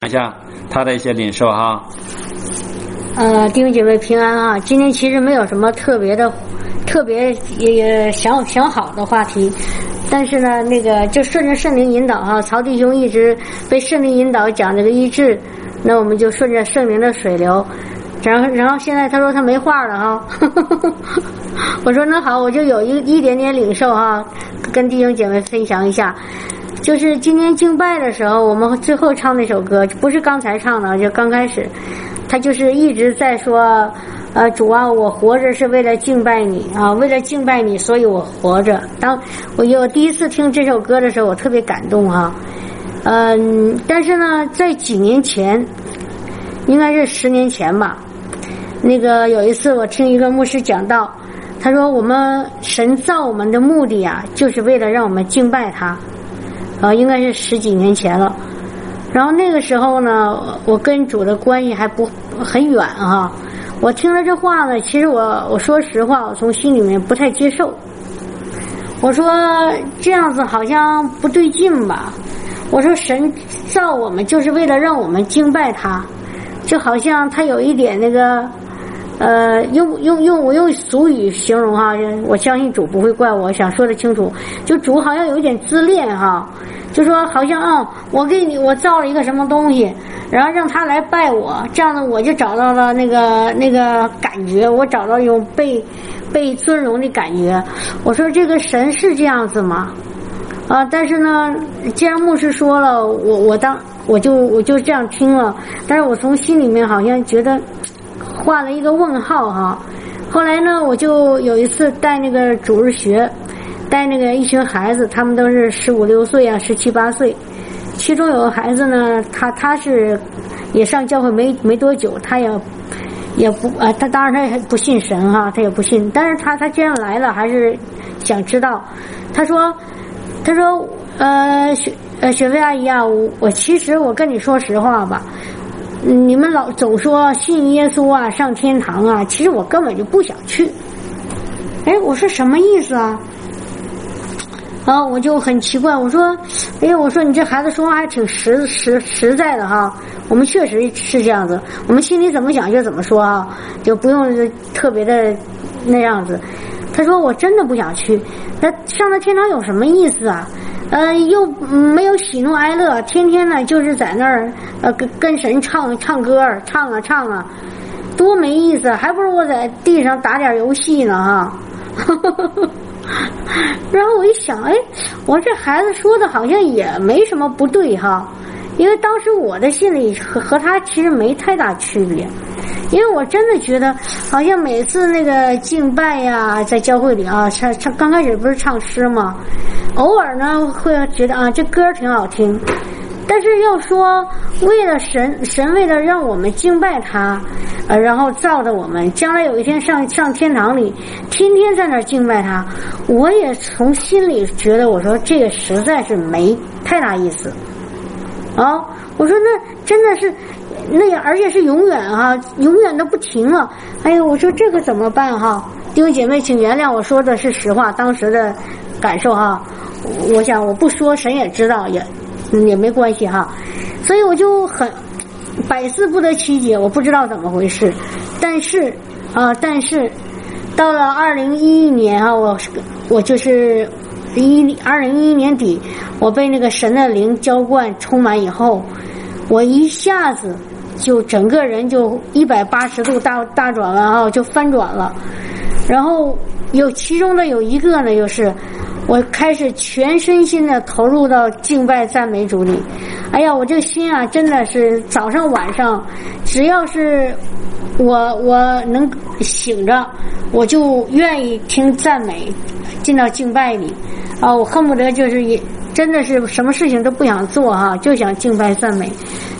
看一下他的一些领受哈。呃，弟兄姐妹平安啊！今天其实没有什么特别的、特别也也想想好的话题，但是呢，那个就顺着圣灵引导哈。曹弟兄一直被圣灵引导讲这个医治，那我们就顺着圣灵的水流。然后，然后现在他说他没话了哈。我说那好，我就有一一点点领受哈，跟弟兄姐妹分享一下。就是今天敬拜的时候，我们最后唱那首歌，不是刚才唱的，就刚开始，他就是一直在说，呃，主啊，我活着是为了敬拜你啊，为了敬拜你，所以我活着。当我有第一次听这首歌的时候，我特别感动哈，嗯，但是呢，在几年前，应该是十年前吧，那个有一次我听一个牧师讲道，他说我们神造我们的目的啊，就是为了让我们敬拜他。啊，应该是十几年前了。然后那个时候呢，我跟主的关系还不很远哈。我听了这话呢，其实我我说实话，我从心里面不太接受。我说这样子好像不对劲吧？我说神造我们就是为了让我们敬拜他，就好像他有一点那个。呃，用用用我用俗语形容哈，我相信主不会怪我，想说的清楚，就主好像有一点自恋哈，就说好像啊，我给你我造了一个什么东西，然后让他来拜我，这样呢我就找到了那个那个感觉，我找到一种被被尊荣的感觉。我说这个神是这样子吗？啊，但是呢，既然牧师说了，我我当我就我就这样听了，但是我从心里面好像觉得。画了一个问号哈，后来呢，我就有一次带那个主日学，带那个一群孩子，他们都是十五六岁啊，十七八岁，其中有个孩子呢，他他是也上教会没没多久，他也也不啊，他当然他也不信神哈，他也不信，但是他他既然来了，还是想知道，他说他说呃雪呃雪飞阿姨啊，我我其实我跟你说实话吧。你们老总说信耶稣啊，上天堂啊，其实我根本就不想去。哎，我说什么意思啊？啊，我就很奇怪，我说，哎呀，我说你这孩子说话还挺实实实在的哈。我们确实是这样子，我们心里怎么想就怎么说啊，就不用特别的那样子。他说我真的不想去，那上了天堂有什么意思啊？呃，又没有喜怒哀乐，天天呢就是在那儿呃跟跟神唱唱歌，唱啊唱啊，多没意思，还不如我在地上打点游戏呢哈。然后我一想，哎，我这孩子说的好像也没什么不对哈，因为当时我的心里和和他其实没太大区别。因为我真的觉得，好像每次那个敬拜呀，在教会里啊，唱唱刚开始不是唱诗吗？偶尔呢会觉得啊，这歌挺好听。但是要说为了神，神为了让我们敬拜他，呃，然后造的我们，将来有一天上上天堂里，天天在那儿敬拜他，我也从心里觉得，我说这个实在是没太大意思。啊，我说那真的是。那而且是永远哈，永远都不停了。哎呦，我说这个怎么办哈？弟兄姐妹，请原谅我说的是实话，当时的感受哈。我想我不说，神也知道，也也没关系哈。所以我就很百思不得其解，我不知道怎么回事。但是啊，但是到了二零一一年啊，我我就是一二零一一年底，我被那个神的灵浇灌充满以后，我一下子。就整个人就一百八十度大大转弯啊，就翻转了。然后有其中的有一个呢，就是我开始全身心的投入到敬拜赞美主里。哎呀，我这心啊，真的是早上晚上，只要是我我能醒着，我就愿意听赞美，进到敬拜里啊，我恨不得就是也真的是什么事情都不想做哈，就想敬拜赞美。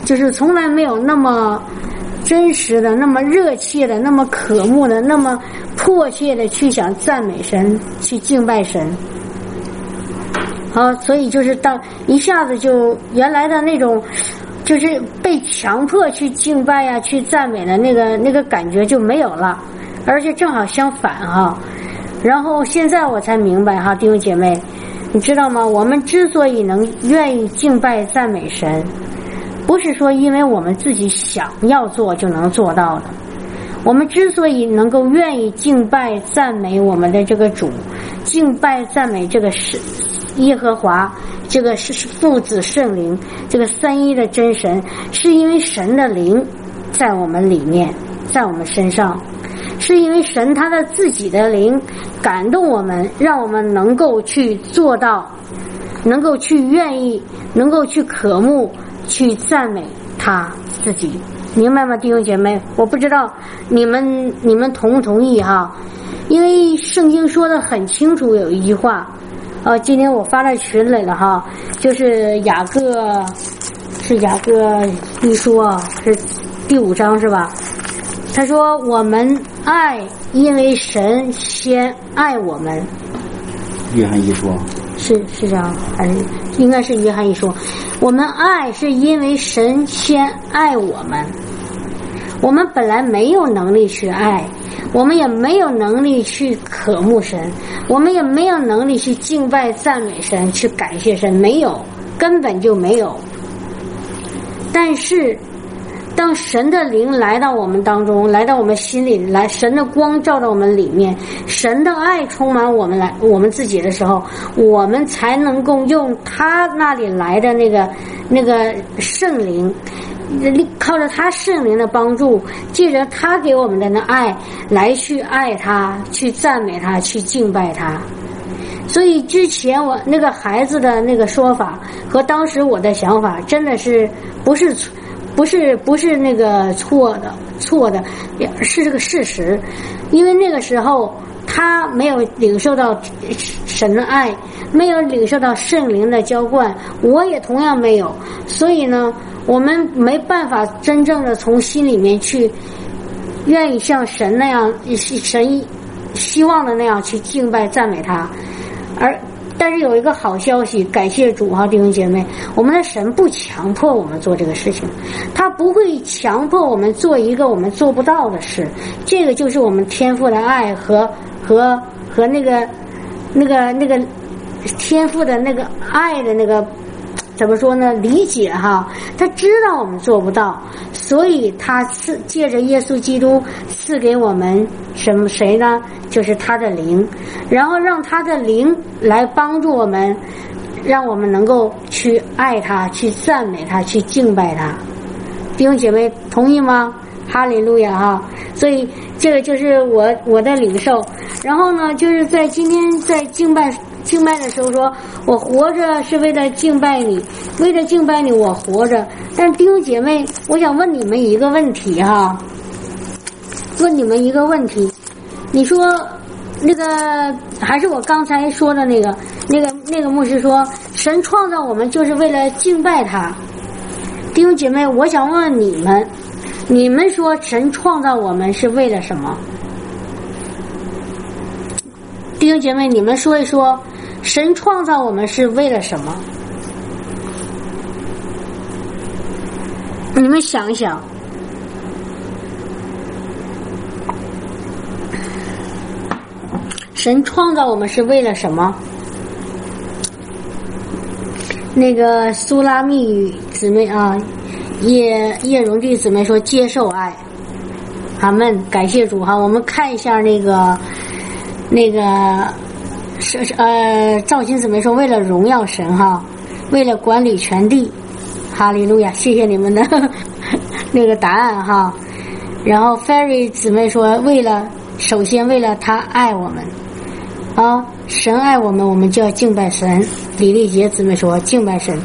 就是从来没有那么真实的、那么热切的、那么渴慕的、那么迫切的去想赞美神、去敬拜神。好，所以就是当一下子就原来的那种，就是被强迫去敬拜呀、去赞美的那个那个感觉就没有了，而且正好相反哈。然后现在我才明白哈，弟兄姐妹，你知道吗？我们之所以能愿意敬拜赞美神。不是说因为我们自己想要做就能做到的。我们之所以能够愿意敬拜赞美我们的这个主，敬拜赞美这个是耶和华，这个是父子圣灵，这个三一的真神，是因为神的灵在我们里面，在我们身上，是因为神他的自己的灵感动我们，让我们能够去做到，能够去愿意，能够去渴慕，去赞美他自己。明白吗，弟兄姐妹？我不知道你们你们同不同意哈？因为圣经说的很清楚，有一句话，呃，今天我发在群里了哈，就是雅各是雅各一说是第五章是吧？他说我们爱，因为神先爱我们。约翰一说。是是这样，还是应该是约翰一说？我们爱是因为神先爱我们，我们本来没有能力去爱，我们也没有能力去渴慕神，我们也没有能力去敬拜赞美神，去感谢神，没有，根本就没有。但是。当神的灵来到我们当中，来到我们心里，来神的光照到我们里面，神的爱充满我们来我们自己的时候，我们才能够用他那里来的那个那个圣灵，靠着他圣灵的帮助，借着他给我们的那爱来去爱他，去赞美他，去敬拜他。所以之前我那个孩子的那个说法和当时我的想法，真的是不是。不是不是那个错的错的，是这个事实，因为那个时候他没有领受到神的爱，没有领受到圣灵的浇灌，我也同样没有，所以呢，我们没办法真正的从心里面去愿意像神那样神希望的那样去敬拜赞美他，而。但是有一个好消息，感谢主哈，弟兄姐妹，我们的神不强迫我们做这个事情，他不会强迫我们做一个我们做不到的事。这个就是我们天赋的爱和和和那个那个那个天赋的那个爱的那个怎么说呢？理解哈，他知道我们做不到，所以他赐借着耶稣基督赐给我们什么谁呢？就是他的灵，然后让他的灵来帮助我们，让我们能够去爱他，去赞美他，去敬拜他。弟兄姐妹同意吗？哈利路亚哈！所以这个就是我我的领受。然后呢，就是在今天在敬拜敬拜的时候，说我活着是为了敬拜你，为了敬拜你我活着。但弟兄姐妹，我想问你们一个问题哈，问你们一个问题。你说，那个还是我刚才说的那个，那个那个牧师说，神创造我们就是为了敬拜他。弟兄姐妹，我想问问你们，你们说神创造我们是为了什么？弟兄姐妹，你们说一说，神创造我们是为了什么？你们想一想。神创造我们是为了什么？那个苏拉密姊妹啊，叶叶荣弟姊妹说接受爱，阿门，感谢主哈。我们看一下那个那个是呃赵鑫姊妹说为了荣耀神哈，为了管理全地，哈利路亚，谢谢你们的 那个答案哈。然后 Ferry 姊妹说为了首先为了他爱我们。啊，神爱我们，我们就要敬拜神。李丽杰姊妹说敬拜神，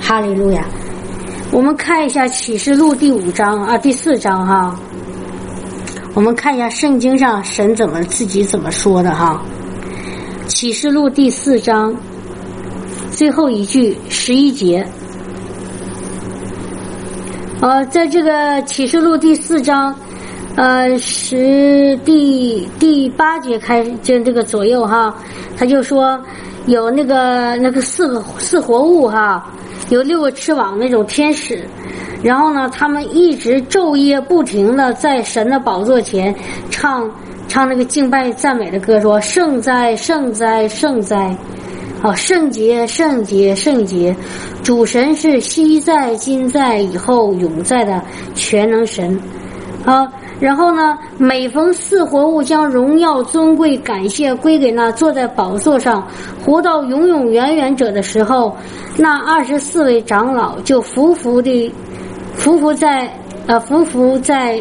哈利路亚。我们看一下启示录第五章啊，第四章哈。我们看一下圣经上神怎么自己怎么说的哈。启示录第四章最后一句十一节。呃，在这个启示录第四章。呃，十第第八节开就这个左右哈，他就说有那个那个四个四活物哈，有六个翅膀那种天使，然后呢，他们一直昼夜不停的在神的宝座前唱唱那个敬拜赞美的歌，说圣哉圣哉圣哉，哦，圣洁，圣洁，圣洁，主神是昔在、今在、以后永在的全能神。啊，然后呢，每逢四活物将荣耀、尊贵、感谢归给那坐在宝座上、活到永永远远者的时候，那二十四位长老就伏伏地伏伏在呃伏伏在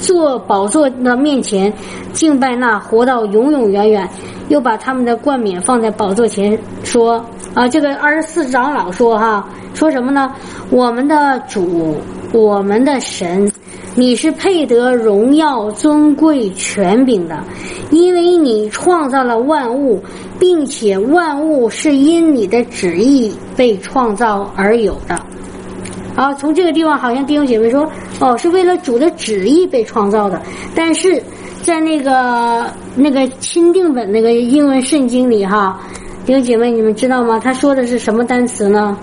坐宝座的面前敬拜那活到永永远远。又把他们的冠冕放在宝座前，说：“啊，这个二十四长老说哈，说什么呢？我们的主，我们的神，你是配得荣耀、尊贵、权柄的，因为你创造了万物，并且万物是因你的旨意被创造而有的。啊，从这个地方，好像弟兄姐妹说，哦，是为了主的旨意被创造的，但是。”在那个那个钦定本那个英文圣经里哈，弟兄姐妹，你们知道吗？他说的是什么单词呢？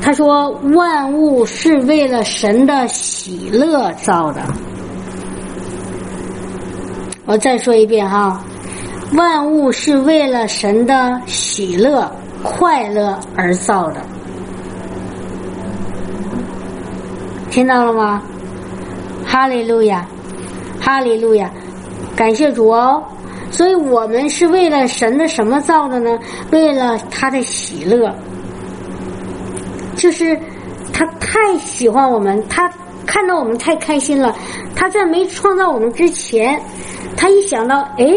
他说万物是为了神的喜乐造的。我再说一遍哈，万物是为了神的喜乐、快乐而造的。听到了吗？哈利路亚，哈利路亚。感谢主哦，所以我们是为了神的什么造的呢？为了他的喜乐，就是他太喜欢我们，他看到我们太开心了。他在没创造我们之前，他一想到，哎，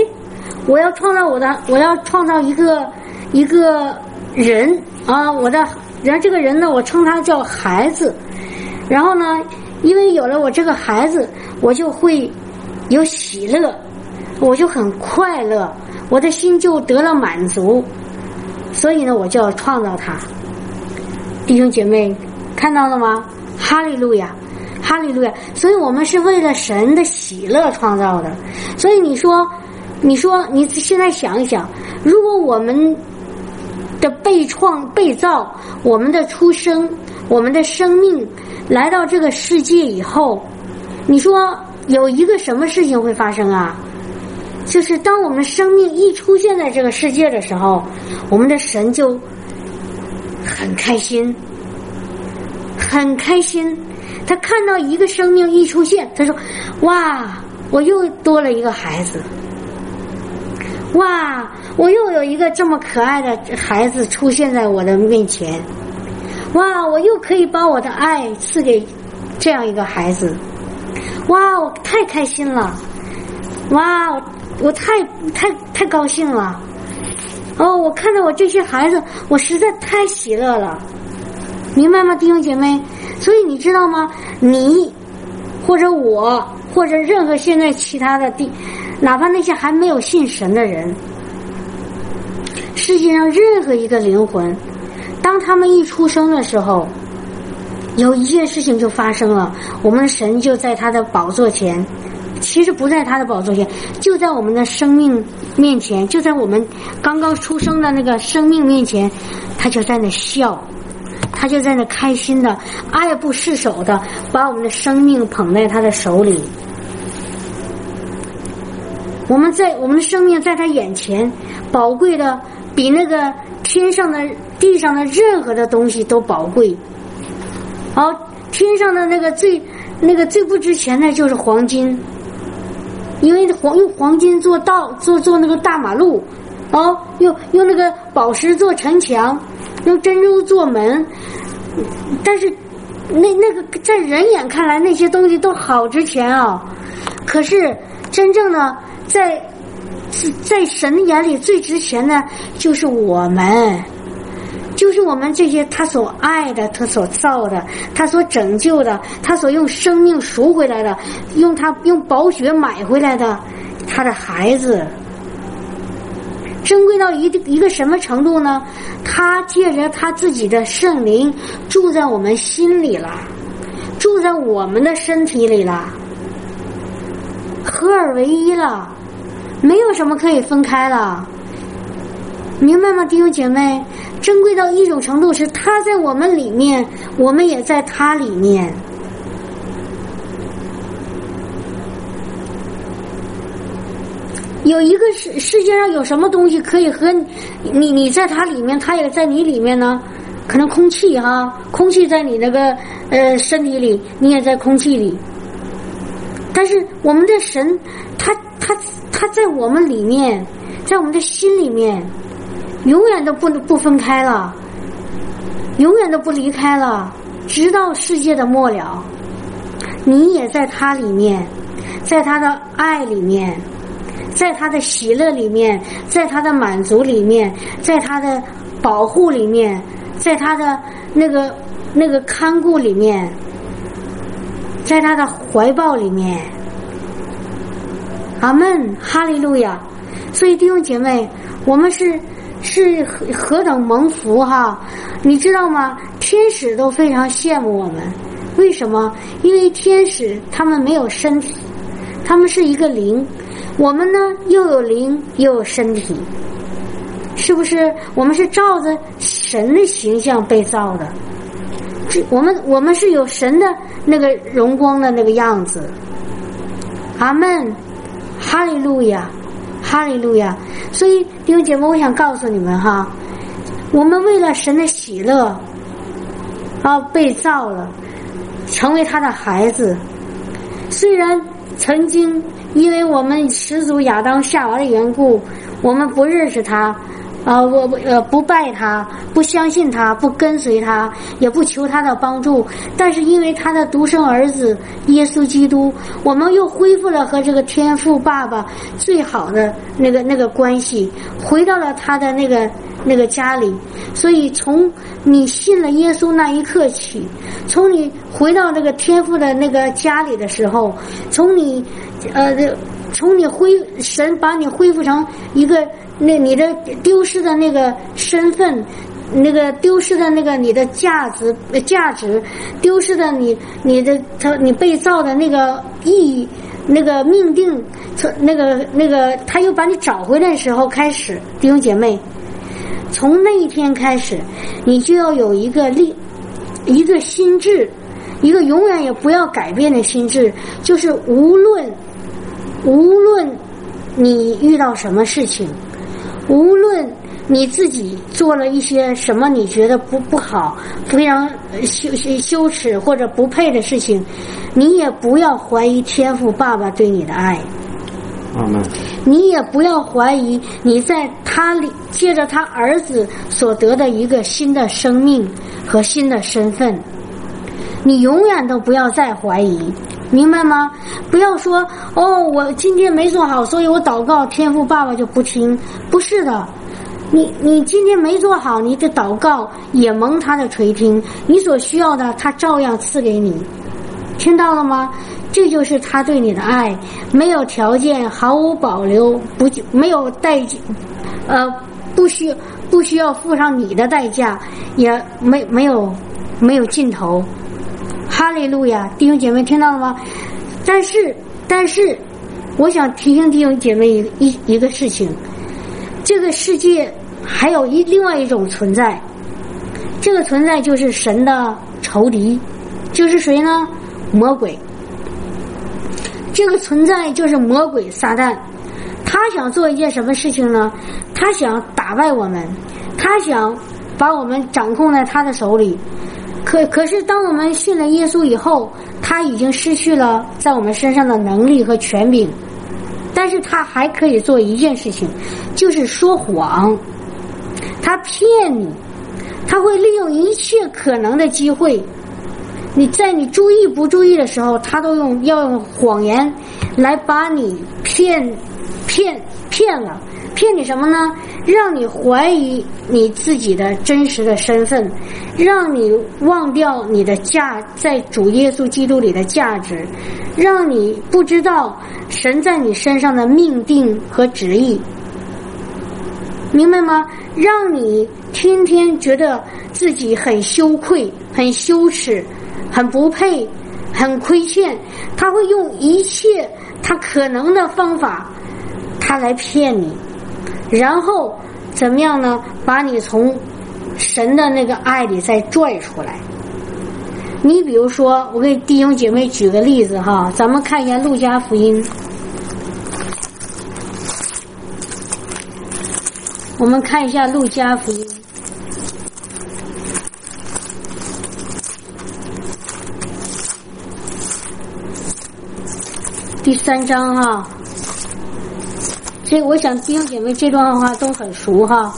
我要创造我的，我要创造一个一个人啊，我的，然后这个人呢，我称他叫孩子。然后呢，因为有了我这个孩子，我就会有喜乐。我就很快乐，我的心就得了满足，所以呢，我就要创造他。弟兄姐妹，看到了吗？哈利路亚，哈利路亚！所以我们是为了神的喜乐创造的。所以你说，你说，你现在想一想，如果我们的被创、被造，我们的出生，我们的生命来到这个世界以后，你说有一个什么事情会发生啊？就是当我们生命一出现在这个世界的时候，我们的神就很开心，很开心。他看到一个生命一出现，他说：“哇，我又多了一个孩子！哇，我又有一个这么可爱的孩子出现在我的面前！哇，我又可以把我的爱赐给这样一个孩子！哇，我太开心了！哇！”我太太太高兴了，哦！我看到我这些孩子，我实在太喜乐了，明白吗，弟兄姐妹？所以你知道吗？你或者我或者任何现在其他的地，哪怕那些还没有信神的人，世界上任何一个灵魂，当他们一出生的时候，有一件事情就发生了，我们神就在他的宝座前。其实不在他的宝座前，就在我们的生命面前，就在我们刚刚出生的那个生命面前，他就在那笑，他就在那开心的、爱不释手的把我们的生命捧在他的手里。我们在我们的生命在他眼前，宝贵的比那个天上的、地上的任何的东西都宝贵。好，天上的那个最那个最不值钱的就是黄金。因为黄用黄金做道做做那个大马路，哦，用用那个宝石做城墙，用珍珠做门，但是那那个在人眼看来那些东西都好值钱啊，可是真正的在在神眼里最值钱的就是我们。就是我们这些他所爱的，他所造的，他所拯救的，他所用生命赎回来的，用他用宝血买回来的，他的孩子，珍贵到一定一个什么程度呢？他借着他自己的圣灵住在我们心里了，住在我们的身体里了，合二为一了，没有什么可以分开了，明白吗，弟兄姐妹？珍贵到一种程度，是他在我们里面，我们也在他里面。有一个世世界上有什么东西可以和你你在它里面，它也在你里面呢？可能空气哈，空气在你那个呃身体里，你也在空气里。但是我们的神，他他他在我们里面，在我们的心里面，永远都不不分开了，永远都不离开了，直到世界的末了。你也在他里面，在他的爱里面，在他的喜乐里面，在他的满足里面，在他的保护里面，在他的那个那个看顾里面，在他的怀抱里面。阿门，哈利路亚！所以弟兄姐妹，我们是是何何等蒙福哈！你知道吗？天使都非常羡慕我们。为什么？因为天使他们没有身体，他们是一个灵。我们呢，又有灵又有身体，是不是？我们是照着神的形象被造的。这我们我们是有神的那个荣光的那个样子。阿门，哈利路亚，哈利路亚。所以弟兄姐妹，我想告诉你们哈，我们为了神的喜乐啊被造了。成为他的孩子，虽然曾经因为我们始祖亚当夏娃的缘故，我们不认识他，啊，我呃不拜他，不相信他，不跟随他，也不求他的帮助。但是因为他的独生儿子耶稣基督，我们又恢复了和这个天父爸爸最好的那个那个关系，回到了他的那个。那个家里，所以从你信了耶稣那一刻起，从你回到那个天父的那个家里的时候，从你呃，从你恢神把你恢复成一个那你的丢失的那个身份，那个丢失的那个你的价值价值，丢失的你你的他你被造的那个意义那个命定，从那个那个他又把你找回来的时候开始，弟兄姐妹。从那一天开始，你就要有一个立，一个心智，一个永远也不要改变的心智，就是无论无论你遇到什么事情，无论你自己做了一些什么你觉得不不好、非常羞羞耻或者不配的事情，你也不要怀疑天赋爸爸对你的爱。你也不要怀疑你在他里借着他儿子所得的一个新的生命和新的身份，你永远都不要再怀疑，明白吗？不要说哦，我今天没做好，所以我祷告天父爸爸就不听，不是的，你你今天没做好，你的祷告也蒙他的垂听，你所需要的他照样赐给你，听到了吗？这就是他对你的爱，没有条件，毫无保留，不没有代，呃，不需不需要付上你的代价，也没没有没有尽头。哈利路亚，弟兄姐妹听到了吗？但是但是，我想提醒弟兄姐妹一一一个事情，这个世界还有一另外一种存在，这个存在就是神的仇敌，就是谁呢？魔鬼。这个存在就是魔鬼撒旦，他想做一件什么事情呢？他想打败我们，他想把我们掌控在他的手里。可可是，当我们信了耶稣以后，他已经失去了在我们身上的能力和权柄。但是他还可以做一件事情，就是说谎。他骗你，他会利用一切可能的机会。你在你注意不注意的时候，他都用要用谎言来把你骗骗骗了，骗你什么呢？让你怀疑你自己的真实的身份，让你忘掉你的价在主耶稣基督里的价值，让你不知道神在你身上的命定和旨意，明白吗？让你天天觉得自己很羞愧、很羞耻。很不配，很亏欠，他会用一切他可能的方法，他来骗你，然后怎么样呢？把你从神的那个爱里再拽出来。你比如说，我给弟兄姐妹举个例子哈，咱们看一下《路加福音》，我们看一下路加福音。第三章哈，这我想弟兄姐妹这段话都很熟哈。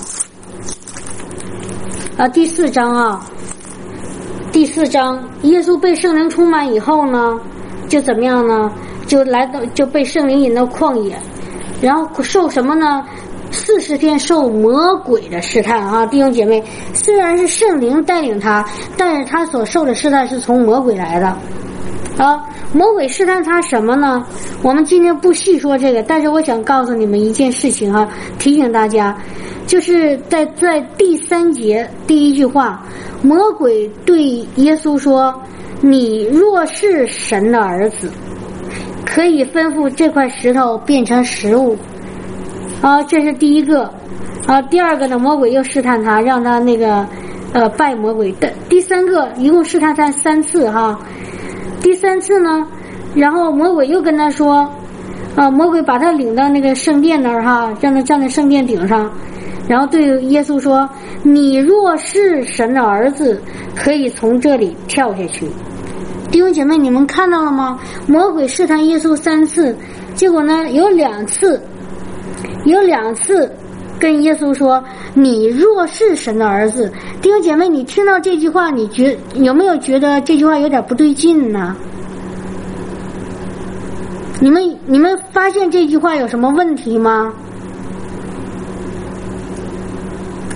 啊，第四章啊，第四章，耶稣被圣灵充满以后呢，就怎么样呢？就来到就被圣灵引到旷野，然后受什么呢？四十天受魔鬼的试探啊，弟兄姐妹，虽然是圣灵带领他，但是他所受的试探是从魔鬼来的。啊，魔鬼试探他什么呢？我们今天不细说这个，但是我想告诉你们一件事情啊，提醒大家，就是在在第三节第一句话，魔鬼对耶稣说：“你若是神的儿子，可以吩咐这块石头变成食物。”啊，这是第一个。啊，第二个呢，魔鬼又试探他，让他那个呃拜魔鬼第。第三个，一共试探他三次哈。第三次呢，然后魔鬼又跟他说：“啊，魔鬼把他领到那个圣殿那儿哈，让他站在圣殿顶上，然后对耶稣说：‘你若是神的儿子，可以从这里跳下去。’弟兄姐妹，你们看到了吗？魔鬼试探耶稣三次，结果呢，有两次，有两次跟耶稣说：‘你若是神的儿子。’弟兄姐妹，你听到这句话，你觉有没有觉得这句话有点不对劲呢？你们你们发现这句话有什么问题吗？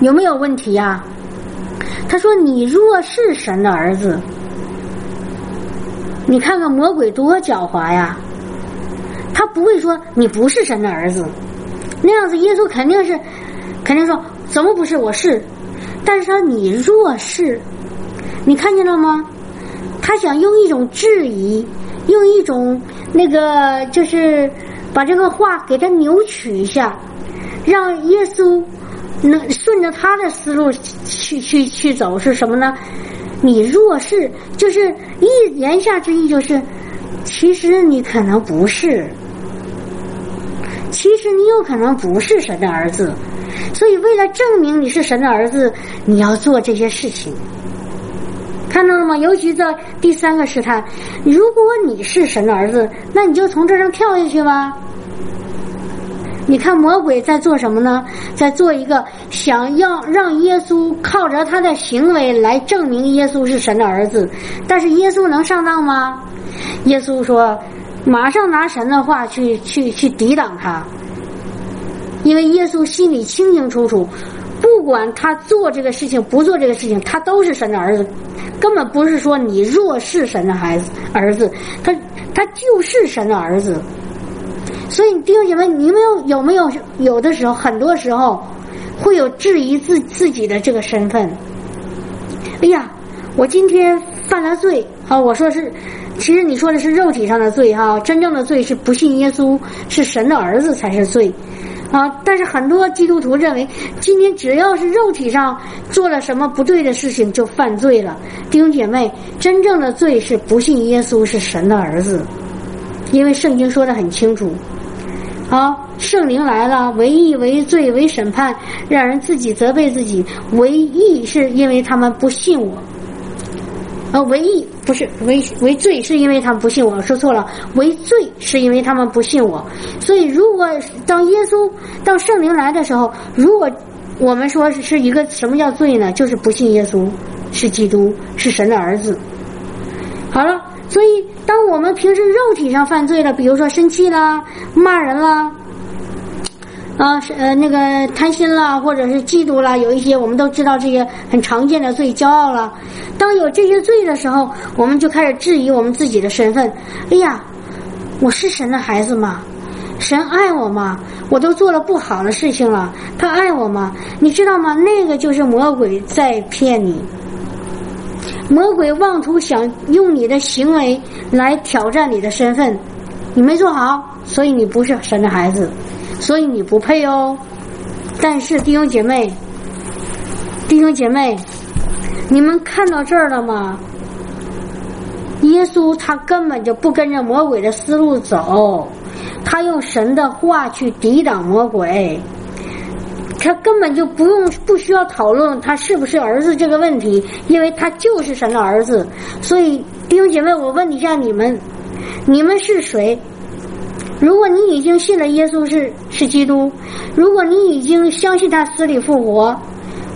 有没有问题呀？他说：“你若是神的儿子，你看看魔鬼多狡猾呀！他不会说你不是神的儿子，那样子耶稣肯定是肯定说怎么不是？我是。”但是他你若是，你看见了吗？他想用一种质疑，用一种那个，就是把这个话给他扭曲一下，让耶稣能顺着他的思路去去去走，是什么呢？你若是，就是一言下之意就是，其实你可能不是，其实你有可能不是神的儿子。所以，为了证明你是神的儿子，你要做这些事情，看到了吗？尤其在第三个试探，如果你是神的儿子，那你就从这上跳下去吧。你看魔鬼在做什么呢？在做一个想要让耶稣靠着他的行为来证明耶稣是神的儿子，但是耶稣能上当吗？耶稣说，马上拿神的话去去去抵挡他。因为耶稣心里清清楚楚，不管他做这个事情不做这个事情，他都是神的儿子，根本不是说你若是神的孩子儿子，他他就是神的儿子。所以弟兄姐妹，你们有有没有有的时候，很多时候会有质疑自自己的这个身份？哎呀，我今天犯了罪，啊，我说是，其实你说的是肉体上的罪哈，真正的罪是不信耶稣是神的儿子才是罪。啊！但是很多基督徒认为，今天只要是肉体上做了什么不对的事情，就犯罪了。弟兄姐妹，真正的罪是不信耶稣是神的儿子，因为圣经说的很清楚。啊，圣灵来了，为义为罪为审判，让人自己责备自己。为义是因为他们不信我。呃，唯一不是为为罪，是因为他们不信我。说错了，为罪是因为他们不信我。所以，如果当耶稣、当圣灵来的时候，如果我们说是一个什么叫罪呢？就是不信耶稣是基督，是神的儿子。好了，所以当我们平时肉体上犯罪了，比如说生气啦、骂人啦。啊，是呃，那个贪心啦，或者是嫉妒啦，有一些我们都知道这些很常见的罪，骄傲了。当有这些罪的时候，我们就开始质疑我们自己的身份。哎呀，我是神的孩子吗？神爱我吗？我都做了不好的事情了，他爱我吗？你知道吗？那个就是魔鬼在骗你。魔鬼妄图想用你的行为来挑战你的身份，你没做好，所以你不是神的孩子。所以你不配哦，但是弟兄姐妹，弟兄姐妹，你们看到这儿了吗？耶稣他根本就不跟着魔鬼的思路走，他用神的话去抵挡魔鬼。他根本就不用不需要讨论他是不是儿子这个问题，因为他就是神的儿子。所以弟兄姐妹，我问一下你们，你们是谁？如果你已经信了耶稣是是基督，如果你已经相信他死里复活，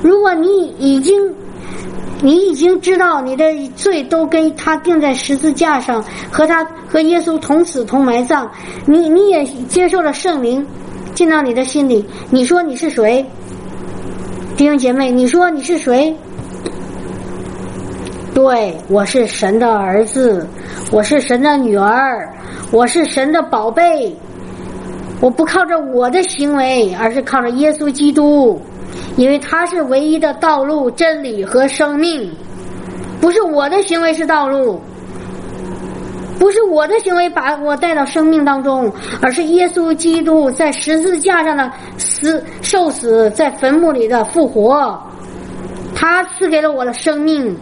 如果你已经你已经知道你的罪都跟他钉在十字架上，和他和耶稣同死同埋葬，你你也接受了圣灵进到你的心里，你说你是谁？弟兄姐妹，你说你是谁？对，我是神的儿子，我是神的女儿。我是神的宝贝，我不靠着我的行为，而是靠着耶稣基督，因为他是唯一的道路、真理和生命。不是我的行为是道路，不是我的行为把我带到生命当中，而是耶稣基督在十字架上的死、受死，在坟墓里的复活，他赐给了我的生命。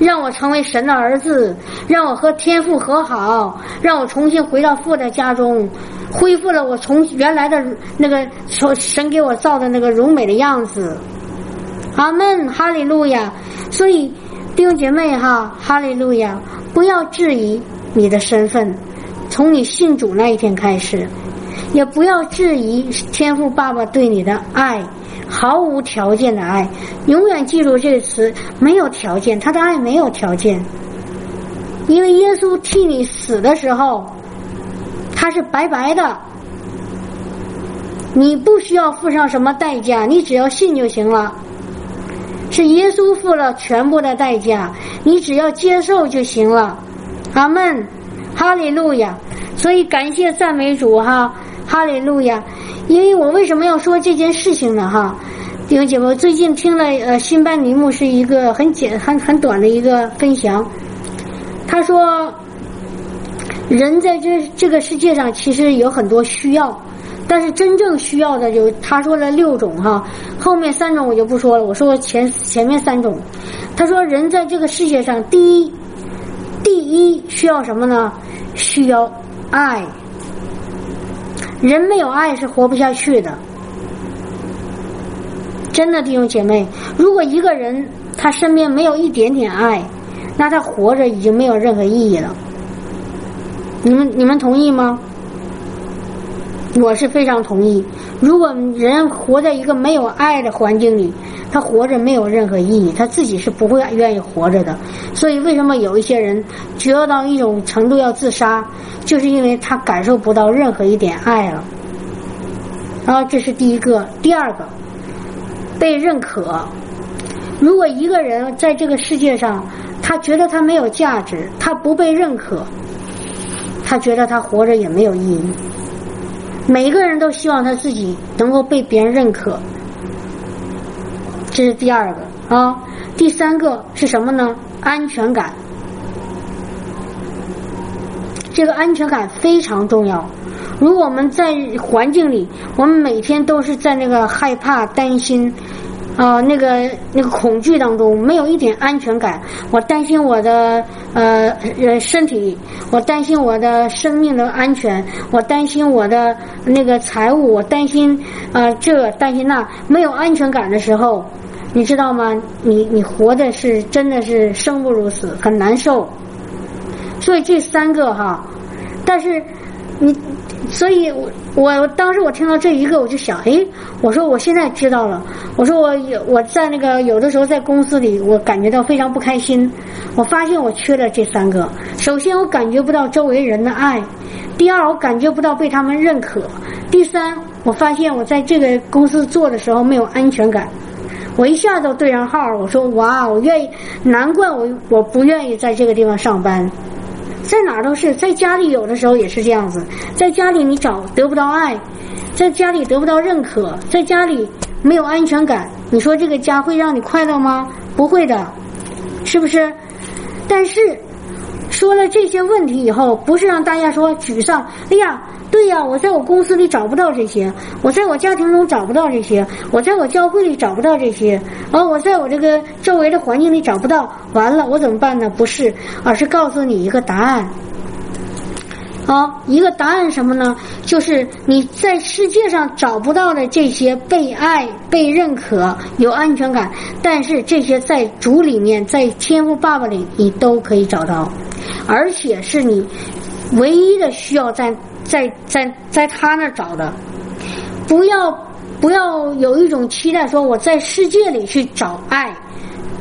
让我成为神的儿子，让我和天父和好，让我重新回到父的家中，恢复了我从原来的那个从神给我造的那个荣美的样子。阿门，哈利路亚。所以弟兄姐妹哈，哈利路亚，不要质疑你的身份，从你信主那一天开始，也不要质疑天赋爸爸对你的爱。毫无条件的爱，永远记住这个词，没有条件，他的爱没有条件，因为耶稣替你死的时候，他是白白的，你不需要付上什么代价，你只要信就行了，是耶稣付了全部的代价，你只要接受就行了，阿门，哈利路亚，所以感谢赞美主哈，哈利路亚。因为我为什么要说这件事情呢？哈，弟兄姐妹，最近听了呃新班尼牧是一个很简很很短的一个分享。他说，人在这这个世界上其实有很多需要，但是真正需要的有他说了六种哈，后面三种我就不说了，我说前前面三种。他说，人在这个世界上，第一，第一需要什么呢？需要爱。人没有爱是活不下去的，真的弟兄姐妹，如果一个人他身边没有一点点爱，那他活着已经没有任何意义了。你们你们同意吗？我是非常同意。如果人活在一个没有爱的环境里，他活着没有任何意义，他自己是不会愿意活着的。所以，为什么有一些人绝望到一种程度要自杀，就是因为他感受不到任何一点爱了。然后，这是第一个，第二个，被认可。如果一个人在这个世界上，他觉得他没有价值，他不被认可，他觉得他活着也没有意义。每个人都希望他自己能够被别人认可。这是第二个啊，第三个是什么呢？安全感。这个安全感非常重要。如果我们在环境里，我们每天都是在那个害怕、担心。啊，那个那个恐惧当中没有一点安全感，我担心我的呃呃身体，我担心我的生命的安全，我担心我的那个财务，我担心啊这担心那，没有安全感的时候，你知道吗？你你活的是真的是生不如死，很难受。所以这三个哈，但是你。所以，我我当时我听到这一个，我就想，哎，我说我现在知道了。我说我有我在那个有的时候在公司里，我感觉到非常不开心。我发现我缺了这三个。首先，我感觉不到周围人的爱；第二，我感觉不到被他们认可；第三，我发现我在这个公司做的时候没有安全感。我一下子对上号，我说哇，我愿意，难怪我我不愿意在这个地方上班。在哪都是，在家里有的时候也是这样子，在家里你找得不到爱，在家里得不到认可，在家里没有安全感，你说这个家会让你快乐吗？不会的，是不是？但是说了这些问题以后，不是让大家说沮丧，哎呀。对呀，我在我公司里找不到这些，我在我家庭中找不到这些，我在我教会里找不到这些，而我在我这个周围的环境里找不到，完了我怎么办呢？不是，而是告诉你一个答案。好，一个答案什么呢？就是你在世界上找不到的这些被爱、被认可、有安全感，但是这些在主里面，在天赋爸爸里，你都可以找到，而且是你唯一的需要在在在在他那儿找的。不要不要有一种期待，说我在世界里去找爱、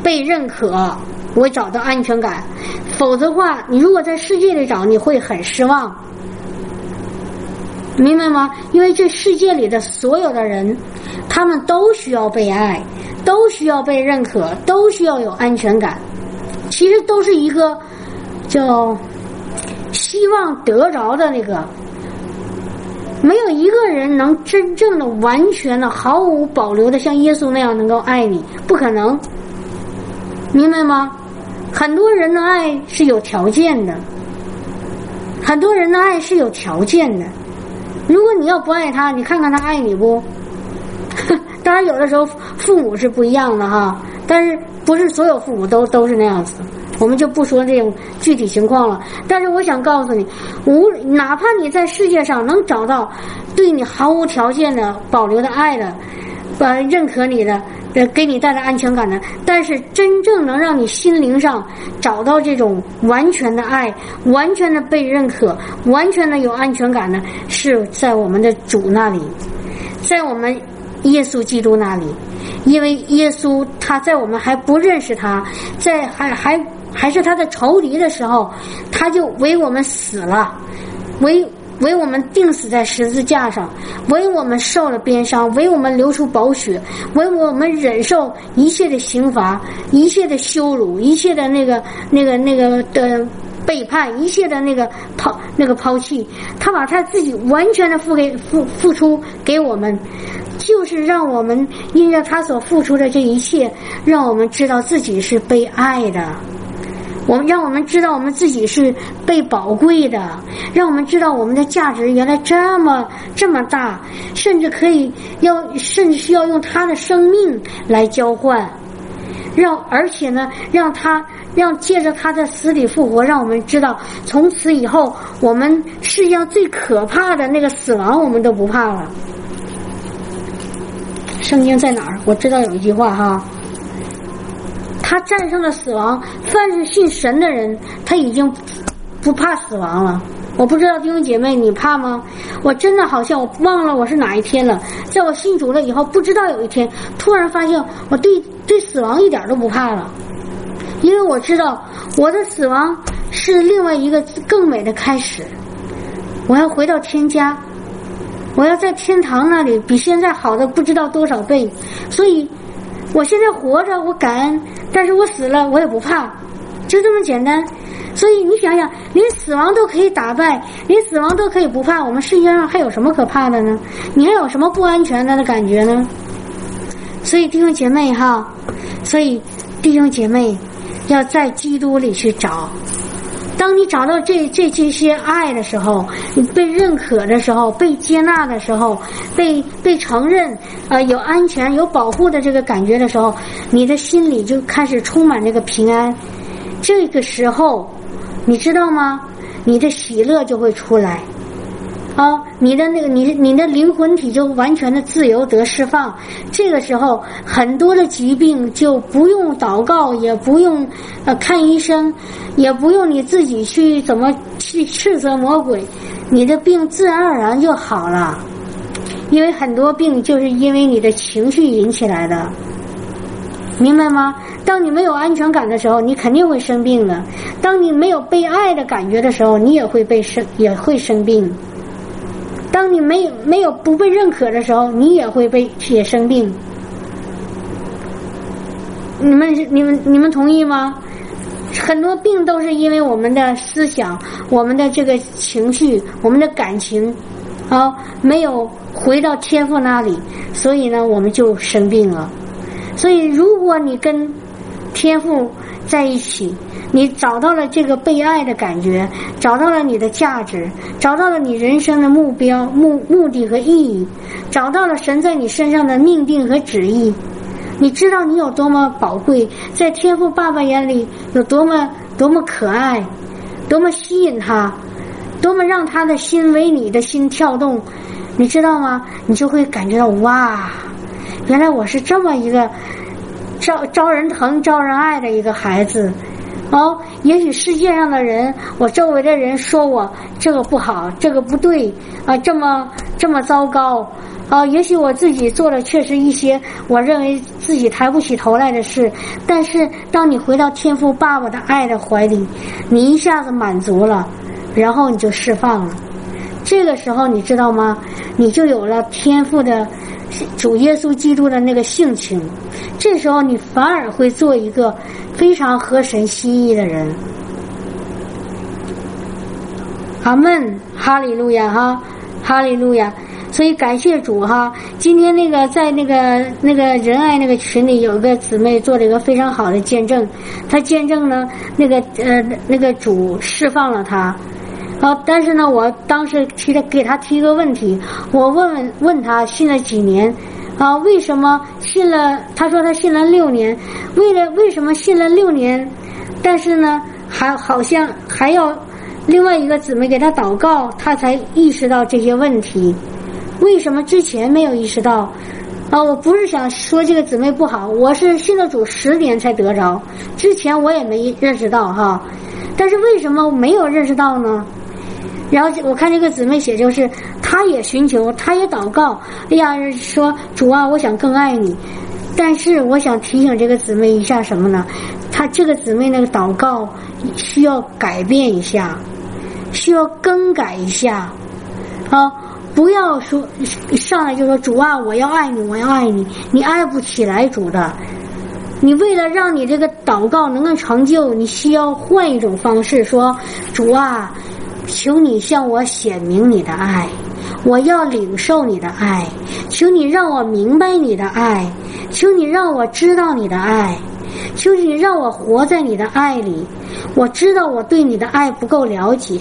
被认可。我找到安全感，否则的话，你如果在世界里找，你会很失望，明白吗？因为这世界里的所有的人，他们都需要被爱，都需要被认可，都需要有安全感。其实都是一个叫希望得着的那个，没有一个人能真正的、完全的、毫无保留的像耶稣那样能够爱你，不可能，明白吗？很多人的爱是有条件的，很多人的爱是有条件的。如果你要不爱他，你看看他爱你不？当然，有的时候父母是不一样的哈，但是不是所有父母都都是那样子。我们就不说这种具体情况了。但是我想告诉你，无哪怕你在世界上能找到对你毫无条件的保留的爱的，呃，认可你的。呃，给你带来安全感的，但是真正能让你心灵上找到这种完全的爱、完全的被认可、完全的有安全感的，是在我们的主那里，在我们耶稣基督那里，因为耶稣他在我们还不认识他，在还还还是他的仇敌的时候，他就为我们死了，为。为我们钉死在十字架上，为我们受了鞭伤，为我们流出宝血，为我们忍受一切的刑罚，一切的羞辱，一切的那个、那个、那个的背叛，一切的那个抛、那个抛弃，他把他自己完全的付给付付出给我们，就是让我们因着他所付出的这一切，让我们知道自己是被爱的。我们让我们知道我们自己是被宝贵的，让我们知道我们的价值原来这么这么大，甚至可以要甚至需要用他的生命来交换，让而且呢，让他让借着他的死里复活，让我们知道从此以后我们世界上最可怕的那个死亡，我们都不怕了。圣经在哪儿？我知道有一句话哈。他战胜了死亡，凡是信神的人，他已经不怕死亡了。我不知道弟兄姐妹，你怕吗？我真的好像我忘了我是哪一天了。在我信主了以后，不知道有一天突然发现，我对对死亡一点都不怕了，因为我知道我的死亡是另外一个更美的开始。我要回到天家，我要在天堂那里比现在好的不知道多少倍，所以。我现在活着，我感恩；但是我死了，我也不怕，就这么简单。所以你想想，连死亡都可以打败，连死亡都可以不怕，我们世界上还有什么可怕的呢？你还有什么不安全的的感觉呢？所以弟兄姐妹哈，所以弟兄姐妹要在基督里去找。当你找到这这这些爱的时候，你被认可的时候，被接纳的时候，被被承认，呃，有安全、有保护的这个感觉的时候，你的心里就开始充满这个平安。这个时候，你知道吗？你的喜乐就会出来。啊，你的那个，你你的灵魂体就完全的自由得释放。这个时候，很多的疾病就不用祷告，也不用呃看医生，也不用你自己去怎么去斥责魔鬼，你的病自然而然就好了。因为很多病就是因为你的情绪引起来的，明白吗？当你没有安全感的时候，你肯定会生病的；当你没有被爱的感觉的时候，你也会被生也会生病。当你没没有不被认可的时候，你也会被也生病。你们你们你们同意吗？很多病都是因为我们的思想、我们的这个情绪、我们的感情啊，没有回到天赋那里，所以呢，我们就生病了。所以，如果你跟天赋在一起。你找到了这个被爱的感觉，找到了你的价值，找到了你人生的目标、目目的和意义，找到了神在你身上的命定和旨意。你知道你有多么宝贵，在天赋爸爸眼里有多么多么可爱，多么吸引他。多么让他的心为你的心跳动，你知道吗？你就会感觉到哇，原来我是这么一个招招人疼、招人爱的一个孩子。哦，也许世界上的人，我周围的人说我这个不好，这个不对啊，这么这么糟糕啊。也许我自己做的确实一些我认为自己抬不起头来的事，但是当你回到天父爸爸的爱的怀里，你一下子满足了，然后你就释放了。这个时候你知道吗？你就有了天赋的主耶稣基督的那个性情。这时候你反而会做一个非常合神心意的人。阿门，哈利路亚哈，哈利路亚。所以感谢主哈。今天那个在那个那个仁爱那个群里有个姊妹做了一个非常好的见证，她见证了那个呃那个主释放了她。啊！但是呢，我当时提了给他提一个问题，我问问问他信了几年，啊，为什么信了？他说他信了六年，为了为什么信了六年？但是呢，还好像还要另外一个姊妹给他祷告，他才意识到这些问题。为什么之前没有意识到？啊，我不是想说这个姊妹不好，我是信了主十年才得着，之前我也没认识到哈。但是为什么没有认识到呢？然后我看这个姊妹写，就是她也寻求，她也祷告。哎呀，说主啊，我想更爱你。但是我想提醒这个姊妹一下什么呢？她这个姊妹那个祷告需要改变一下，需要更改一下啊！不要说上来就说主啊，我要爱你，我要爱你，你爱不起来主的。你为了让你这个祷告能够成就，你需要换一种方式说主啊。求你向我显明你的爱，我要领受你的爱。求你让我明白你的爱，求你让我知道你的爱，求你让我活在你的爱里。我知道我对你的爱不够了解，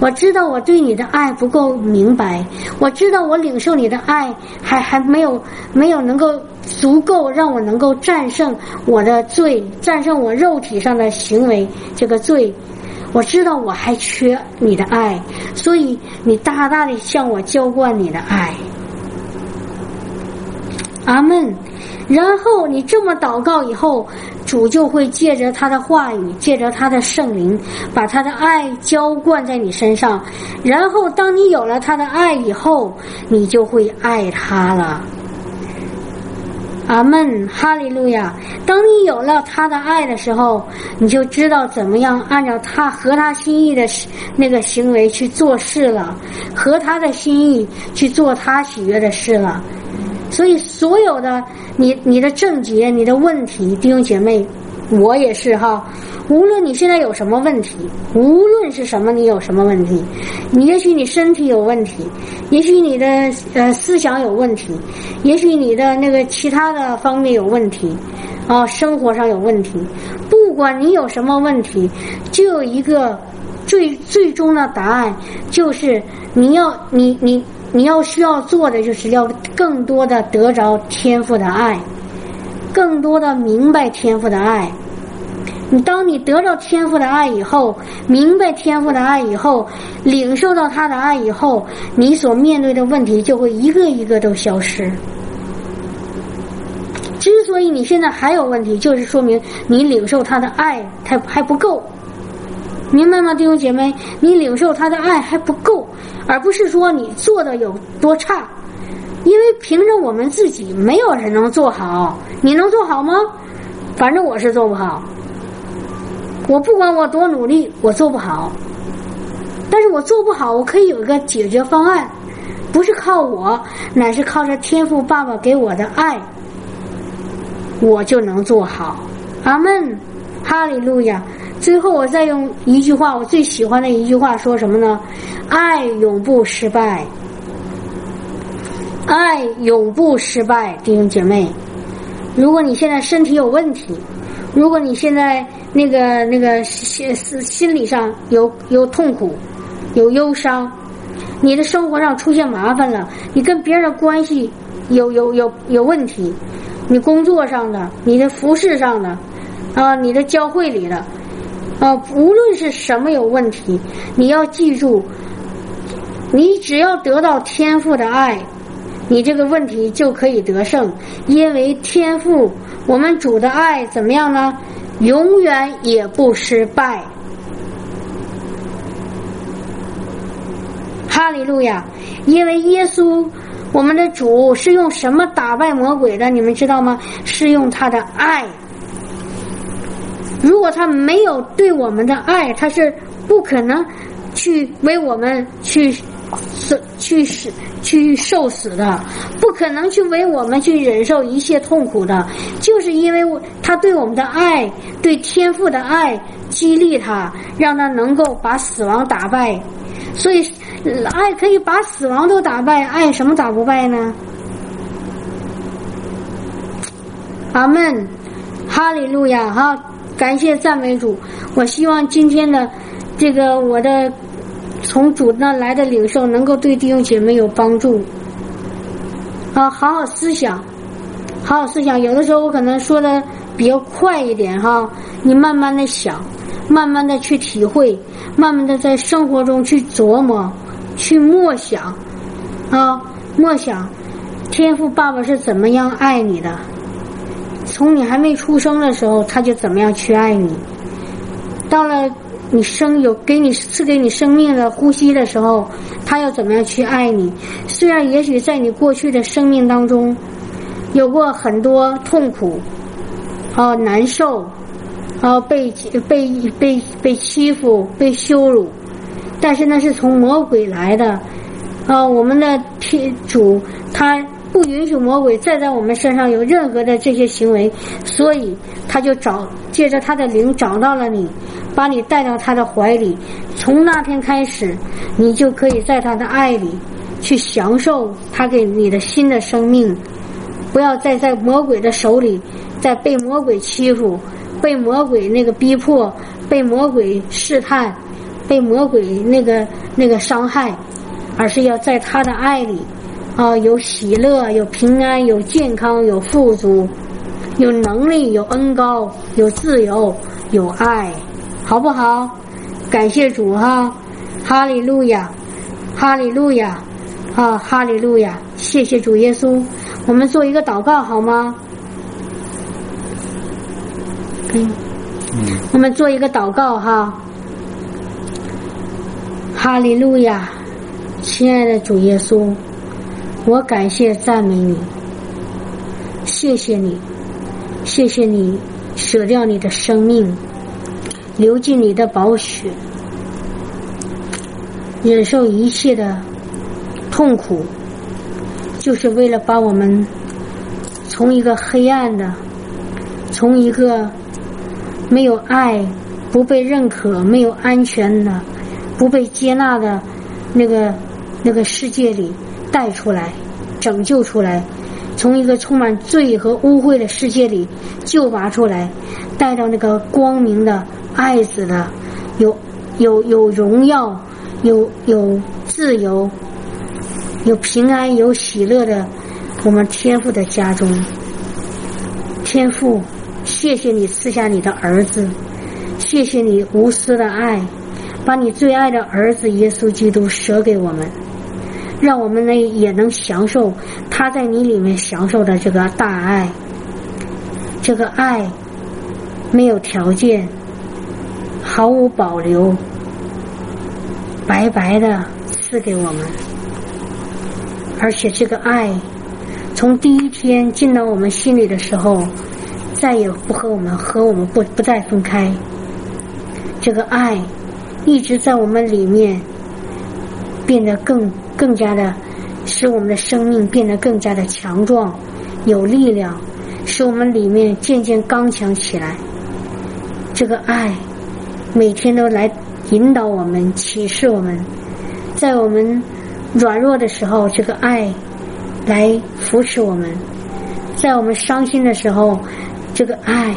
我知道我对你的爱不够明白，我知道我领受你的爱还还没有没有能够足够让我能够战胜我的罪，战胜我肉体上的行为这个罪。我知道我还缺你的爱，所以你大大的向我浇灌你的爱，阿门。然后你这么祷告以后，主就会借着他的话语，借着他的圣灵，把他的爱浇灌在你身上。然后当你有了他的爱以后，你就会爱他了。阿门，哈利路亚！当你有了他的爱的时候，你就知道怎么样按照他和他心意的那个行为去做事了，和他的心意去做他喜悦的事了。所以，所有的你、你的症结、你的问题，弟兄姐妹，我也是哈。无论你现在有什么问题，无论是什么，你有什么问题，你也许你身体有问题，也许你的呃思想有问题，也许你的那个其他的方面有问题，啊，生活上有问题，不管你有什么问题，就有一个最最终的答案，就是你要你你你要需要做的，就是要更多的得着天赋的爱，更多的明白天赋的爱。你当你得到天赋的爱以后，明白天赋的爱以后，领受到他的爱以后，你所面对的问题就会一个一个都消失。之所以你现在还有问题，就是说明你领受他的爱还还不够，明白吗，弟兄姐妹？你领受他的爱还不够，而不是说你做的有多差，因为凭着我们自己，没有人能做好。你能做好吗？反正我是做不好。我不管我多努力，我做不好。但是我做不好，我可以有一个解决方案，不是靠我，乃是靠着天赋爸爸给我的爱，我就能做好。阿门，哈利路亚。最后，我再用一句话，我最喜欢的一句话，说什么呢？爱永不失败，爱永不失败，弟兄姐妹。如果你现在身体有问题，如果你现在。那个那个心心心理上有有痛苦，有忧伤，你的生活上出现麻烦了，你跟别人的关系有有有有问题，你工作上的，你的服饰上的，啊，你的教会里的，啊，无论是什么有问题，你要记住，你只要得到天赋的爱，你这个问题就可以得胜，因为天赋我们主的爱怎么样呢？永远也不失败。哈利路亚！因为耶稣，我们的主是用什么打败魔鬼的？你们知道吗？是用他的爱。如果他没有对我们的爱，他是不可能去为我们去死、去死、去受死的，不可能去为我们去忍受一切痛苦的。就是因为他对我们的爱，对天赋的爱，激励他，让他能够把死亡打败。所以，爱可以把死亡都打败，爱什么打不败呢？阿门，哈利路亚！哈。感谢赞美主，我希望今天的这个我的从主那来的领受能够对弟兄姐妹有帮助。啊，好好思想，好好思想。有的时候我可能说的比较快一点哈，你慢慢的想，慢慢的去体会，慢慢的在生活中去琢磨，去默想，啊，默想，天赋爸爸是怎么样爱你的。从你还没出生的时候，他就怎么样去爱你；到了你生有给你赐给你生命的呼吸的时候，他要怎么样去爱你？虽然也许在你过去的生命当中有过很多痛苦，啊难受，啊被被被被欺负、被羞辱，但是那是从魔鬼来的，啊我们的天主他。不允许魔鬼再在我们身上有任何的这些行为，所以他就找借着他的灵找到了你，把你带到他的怀里。从那天开始，你就可以在他的爱里去享受他给你的新的生命。不要再在魔鬼的手里，再被魔鬼欺负，被魔鬼那个逼迫，被魔鬼试探，被魔鬼那个那个伤害，而是要在他的爱里。啊，有喜乐，有平安，有健康，有富足，有能力，有恩高，有自由，有爱，好不好？感谢主哈，哈利路亚，哈利路亚，啊，哈利路亚，谢谢主耶稣。我们做一个祷告好吗？嗯，我们做一个祷告哈，哈利路亚，亲爱的主耶稣。我感谢赞美你，谢谢你，谢谢你舍掉你的生命，流尽你的宝血，忍受一切的痛苦，就是为了把我们从一个黑暗的，从一个没有爱、不被认可、没有安全的、不被接纳的那个那个世界里。带出来，拯救出来，从一个充满罪和污秽的世界里救拔出来，带到那个光明的爱子的，有有有荣耀，有有自由，有平安，有喜乐的我们天父的家中。天父，谢谢你赐下你的儿子，谢谢你无私的爱，把你最爱的儿子耶稣基督舍给我们。让我们呢也能享受他在你里面享受的这个大爱，这个爱没有条件，毫无保留，白白的赐给我们，而且这个爱从第一天进到我们心里的时候，再也不和我们和我们不不再分开，这个爱一直在我们里面变得更。更加的使我们的生命变得更加的强壮、有力量，使我们里面渐渐刚强起来。这个爱每天都来引导我们、启示我们，在我们软弱的时候，这个爱来扶持我们；在我们伤心的时候，这个爱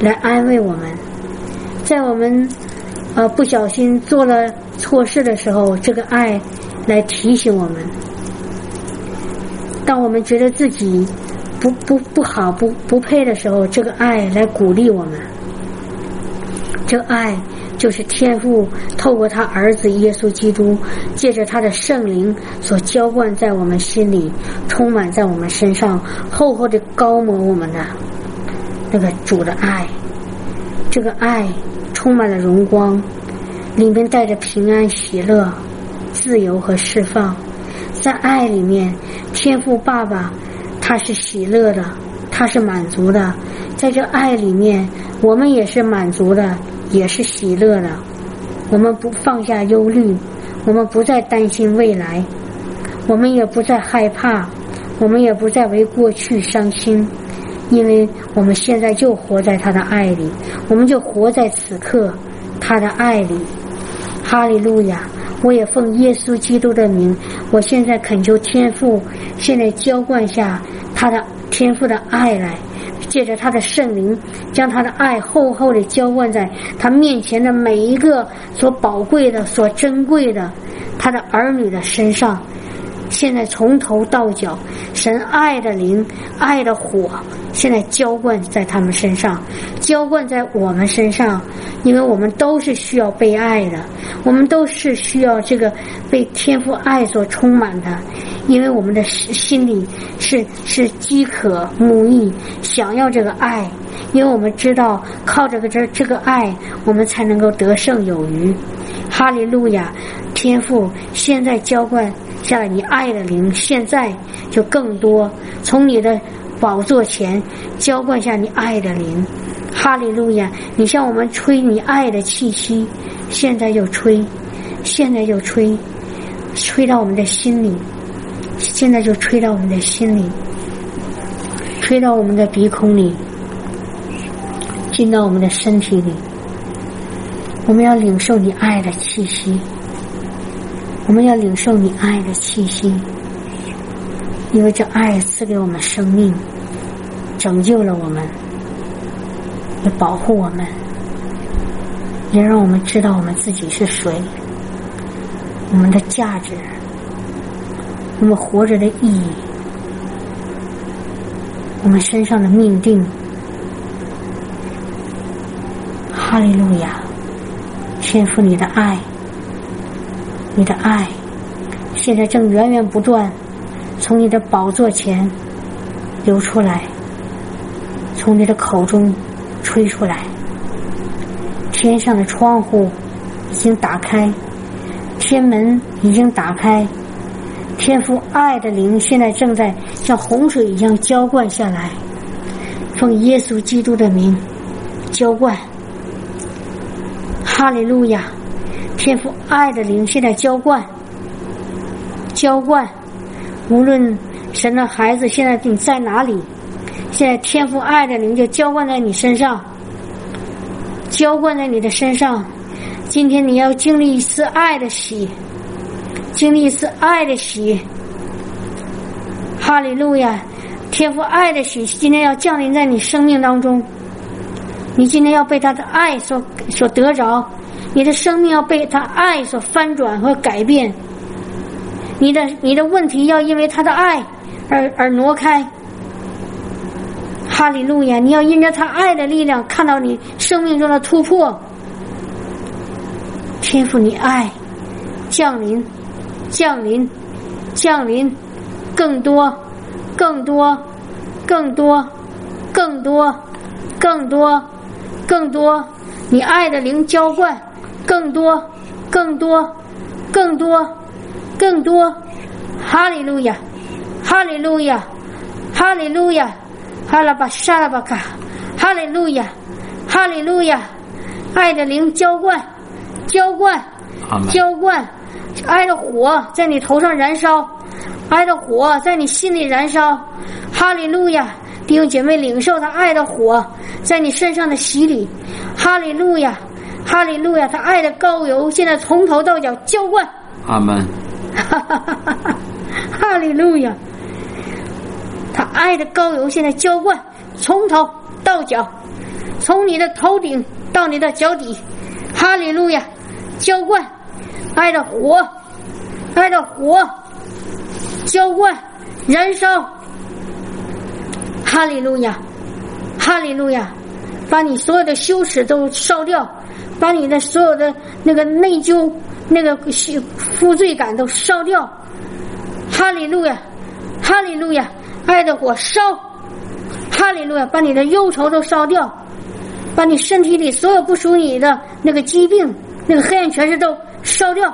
来安慰我们；在我们呃不小心做了错事的时候，这个爱。来提醒我们，当我们觉得自己不不不好、不不配的时候，这个爱来鼓励我们。这爱就是天父透过他儿子耶稣基督，借着他的圣灵所浇灌在我们心里，充满在我们身上，厚厚的高抹我们的那个主的爱。这个爱充满了荣光，里面带着平安、喜乐、自由和释放。在爱里面，天父爸爸他是喜乐的，他是满足的。在这爱里面，我们也是满足的，也是喜乐的。我们不放下忧虑，我们不再担心未来，我们也不再害怕，我们也不再为过去伤心，因为我们现在就活在他的爱里，我们就活在此刻他的爱里。哈利路亚！我也奉耶稣基督的名，我现在恳求天父，现在浇灌下他的天父的爱来。借着他的圣灵，将他的爱厚厚的浇灌在他面前的每一个所宝贵的、所珍贵的他的儿女的身上。现在从头到脚，神爱的灵、爱的火，现在浇灌在他们身上，浇灌在我们身上，因为我们都是需要被爱的，我们都是需要这个被天赋爱所充满的，因为我们的心里是是饥渴慕义，想要这个爱，因为我们知道靠这个这这个爱，我们才能够得胜有余。哈利路亚，天赋现在浇灌。下你爱的灵，现在就更多从你的宝座前浇灌下你爱的灵，哈利路亚！你向我们吹你爱的气息，现在就吹，现在就吹，吹到我们的心里，现在就吹到我们的心里，吹到我们的鼻孔里，进到我们的身体里，我们要领受你爱的气息。我们要领受你爱的气息，因为这爱赐给我们生命，拯救了我们，也保护我们，也让我们知道我们自己是谁，我们的价值，我们活着的意义，我们身上的命定。哈利路亚，天赋你的爱。你的爱，现在正源源不断从你的宝座前流出来，从你的口中吹出来。天上的窗户已经打开，天门已经打开，天父爱的灵现在正在像洪水一样浇灌下来。奉耶稣基督的名浇灌，哈利路亚。天赋爱的灵现在浇灌，浇灌，无论神的孩子现在你在哪里，现在天赋爱的灵就浇灌在你身上，浇灌在你的身上。今天你要经历一次爱的喜，经历一次爱的喜。哈利路亚！天赋爱的喜今天要降临在你生命当中，你今天要被他的爱所所得着。你的生命要被他爱所翻转和改变，你的你的问题要因为他的爱而而挪开。哈利路亚！你要因着他爱的力量，看到你生命中的突破。天赋你爱降临，降临，降临，更多，更多，更多，更多，更多，更多，你爱的灵浇灌。更多，更多，更多，更多！哈利路亚，哈利路亚，哈利路亚，哈拉巴沙拉巴卡，哈利路亚，哈利路亚！爱的灵浇灌，浇灌，浇灌，爱的火在你头上燃烧，爱的火在你心里燃烧。哈利路亚！弟兄姐妹，领受他爱的火在你身上的洗礼。哈利路亚！哈利路亚！他爱的高油现在从头到脚浇灌。阿门。哈哈哈！哈利路亚！他爱的高油现在浇灌，从头到脚，从你的头顶到你的脚底。哈利路亚！浇灌，爱的火，爱的火，浇灌，燃烧。哈利路亚！哈利路亚！把你所有的羞耻都烧掉。把你的所有的那个内疚、那个负罪感都烧掉。哈利路亚，哈利路亚，爱的火烧，哈利路亚，把你的忧愁都烧掉，把你身体里所有不属于你的那个疾病、那个黑暗权势都烧掉。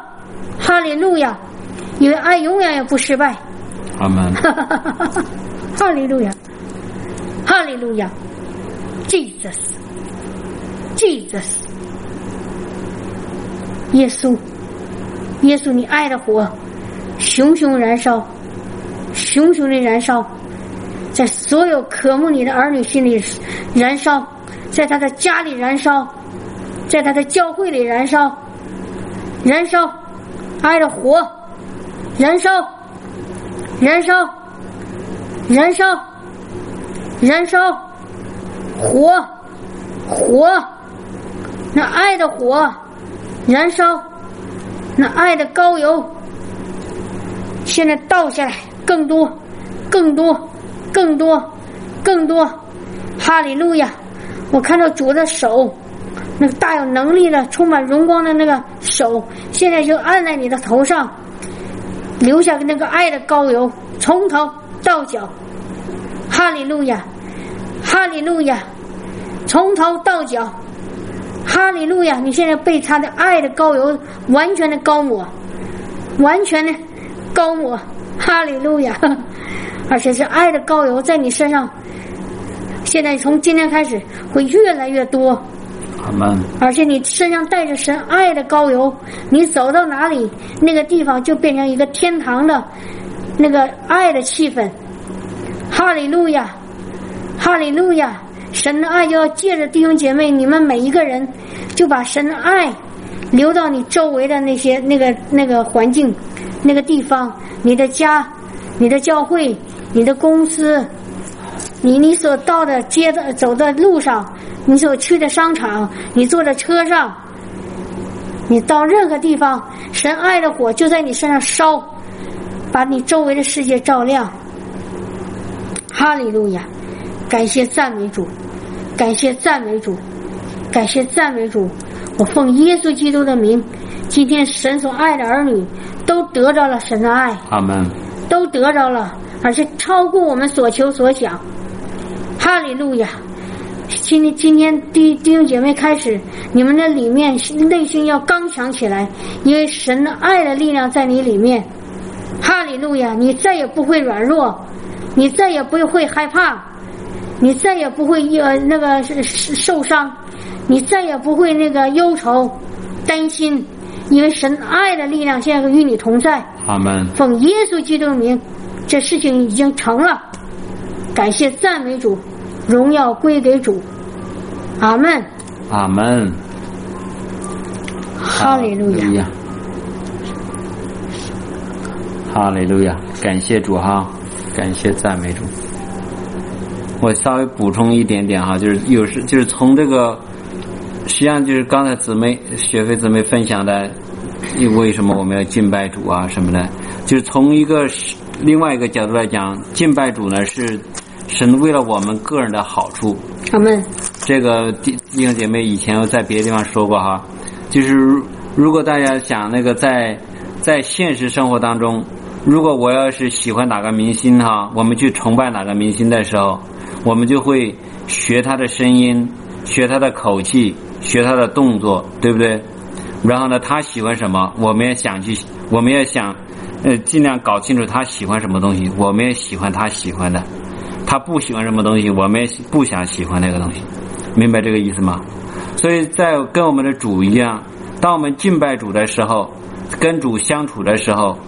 哈利路亚，因为爱永远也不失败。阿门。哈利路亚，哈利路亚，Jesus，Jesus，耶稣，耶稣，你爱的火熊熊燃烧，熊熊的燃烧，在所有渴慕你的儿女心里燃烧，在他的家里燃烧，在他的教会里燃烧，燃烧，爱的火，燃烧，燃烧。燃烧，燃烧，火，火，那爱的火，燃烧，那爱的高油，现在倒下来，更多，更多，更多，更多，哈利路亚！我看到主的手，那个大有能力的、充满荣光的那个手，现在就按在你的头上，留下那个爱的高油，从头。到脚，哈利路亚，哈利路亚，从头到脚，哈利路亚！你现在被他的爱的膏油完全的高抹，完全的高抹，哈利路亚！而且是爱的膏油在你身上，现在从今天开始会越来越多。而且你身上带着神爱的膏油，你走到哪里，那个地方就变成一个天堂的。那个爱的气氛，哈利路亚，哈利路亚！神的爱就要借着弟兄姐妹，你们每一个人，就把神的爱流到你周围的那些那个那个环境、那个地方，你的家、你的教会、你的公司，你你所到的街的走的路上，你所去的商场，你坐的车上，你到任何地方，神爱的火就在你身上烧。把你周围的世界照亮，哈利路亚！感谢赞美主，感谢赞美主，感谢赞美主！我奉耶稣基督的名，今天神所爱的儿女都得着了神的爱，阿门！都得着了，而且超过我们所求所想，哈利路亚！今天今天弟弟兄姐妹开始，你们的里面内心要刚强起来，因为神的爱的力量在你里面。哈利路亚！你再也不会软弱，你再也不会害怕，你再也不会呃那个受伤，你再也不会那个忧愁、担心，因为神爱的力量现在与你同在。阿门。奉耶稣基督名，这事情已经成了。感谢赞美主，荣耀归给主。阿门。阿门。哈利路亚。哈利路亚，感谢主哈，感谢赞美主。我稍微补充一点点哈，就是有时就是从这个，实际上就是刚才姊妹雪飞姊妹分享的，为什么我们要敬拜主啊什么的，就是从一个另外一个角度来讲，敬拜主呢是神为了我们个人的好处。他们这个弟弟兄姐妹以前在别的地方说过哈，就是如果大家想那个在在现实生活当中。如果我要是喜欢哪个明星哈，我们去崇拜哪个明星的时候，我们就会学他的声音，学他的口气，学他的动作，对不对？然后呢，他喜欢什么，我们也想去，我们也想，呃，尽量搞清楚他喜欢什么东西，我们也喜欢他喜欢的。他不喜欢什么东西，我们也不想喜欢那个东西，明白这个意思吗？所以在跟我们的主一样，当我们敬拜主的时候，跟主相处的时候。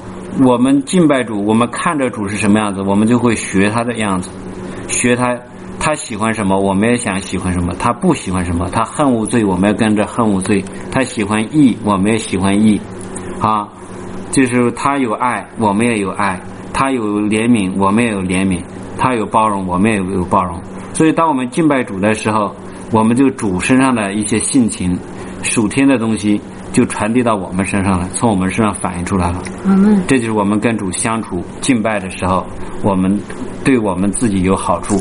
我们敬拜主，我们看着主是什么样子，我们就会学他的样子，学他，他喜欢什么，我们也想喜欢什么；他不喜欢什么，他恨无罪，我们要跟着恨无罪；他喜欢义，我们也喜欢义，啊，就是他有爱，我们也有爱；他有怜悯，我们也有怜悯；他有包容，我们也有包容。所以，当我们敬拜主的时候，我们就主身上的一些性情、属天的东西。就传递到我们身上了，从我们身上反映出来了。嗯，这就是我们跟主相处、敬拜的时候，我们对我们自己有好处。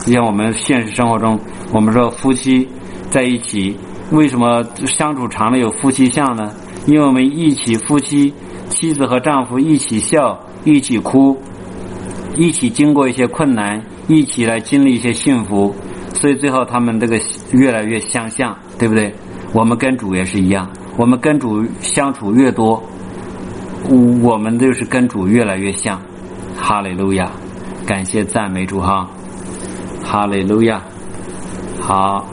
就像我们现实生活中，我们说夫妻在一起为什么相处长了有夫妻相呢？因为我们一起夫妻，妻子和丈夫一起笑，一起哭，一起经过一些困难，一起来经历一些幸福，所以最后他们这个越来越相像，对不对？我们跟主也是一样，我们跟主相处越多，我们就是跟主越来越像。哈利路亚，感谢赞美主哈，哈利路亚，好，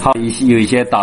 好，一些有一些导。